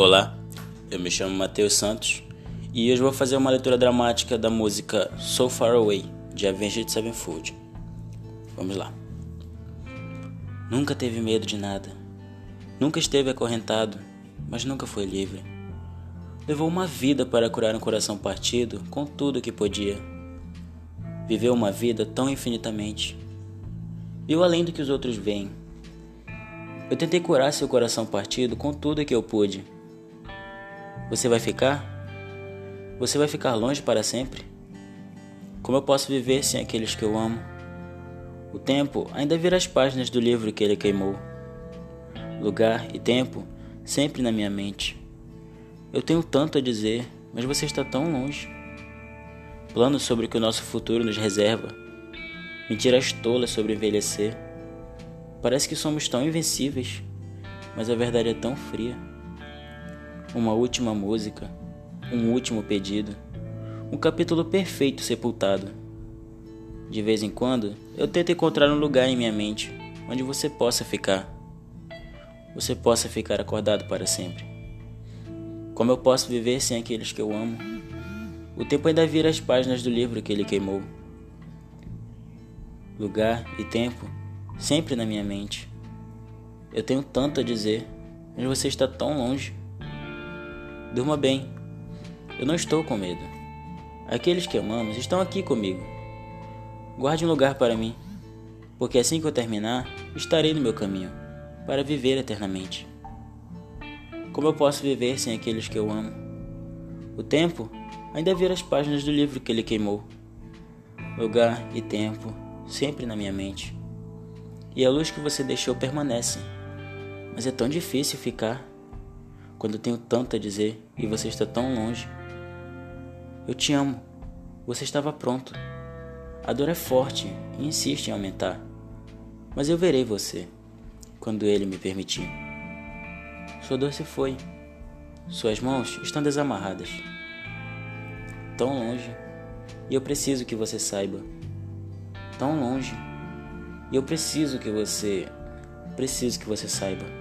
Olá, eu me chamo Matheus Santos e hoje vou fazer uma leitura dramática da música So Far Away de Avenged Sevenfold. Vamos lá. Nunca teve medo de nada, nunca esteve acorrentado, mas nunca foi livre. Levou uma vida para curar um coração partido com tudo o que podia. Viveu uma vida tão infinitamente. Viu além do que os outros veem. Eu tentei curar seu coração partido com tudo o que eu pude você vai ficar? Você vai ficar longe para sempre? Como eu posso viver sem aqueles que eu amo? O tempo ainda vira as páginas do livro que ele queimou. Lugar e tempo sempre na minha mente. Eu tenho tanto a dizer, mas você está tão longe. Planos sobre o que o nosso futuro nos reserva. Mentiras tolas sobre envelhecer. Parece que somos tão invencíveis, mas a verdade é tão fria uma última música, um último pedido, um capítulo perfeito sepultado. De vez em quando, eu tento encontrar um lugar em minha mente onde você possa ficar. Você possa ficar acordado para sempre. Como eu posso viver sem aqueles que eu amo? O tempo ainda vira as páginas do livro que ele queimou. Lugar e tempo sempre na minha mente. Eu tenho tanto a dizer, mas você está tão longe. Durma bem. Eu não estou com medo. Aqueles que amamos estão aqui comigo. Guarde um lugar para mim, porque assim que eu terminar, estarei no meu caminho para viver eternamente. Como eu posso viver sem aqueles que eu amo? O tempo ainda vira as páginas do livro que ele queimou. Lugar e tempo sempre na minha mente. E a luz que você deixou permanece. Mas é tão difícil ficar quando tenho tanto a dizer e você está tão longe. Eu te amo. Você estava pronto. A dor é forte e insiste em aumentar. Mas eu verei você quando ele me permitir. Sua dor se foi. Suas mãos estão desamarradas. Tão longe. E eu preciso que você saiba. Tão longe. E eu preciso que você. Preciso que você saiba.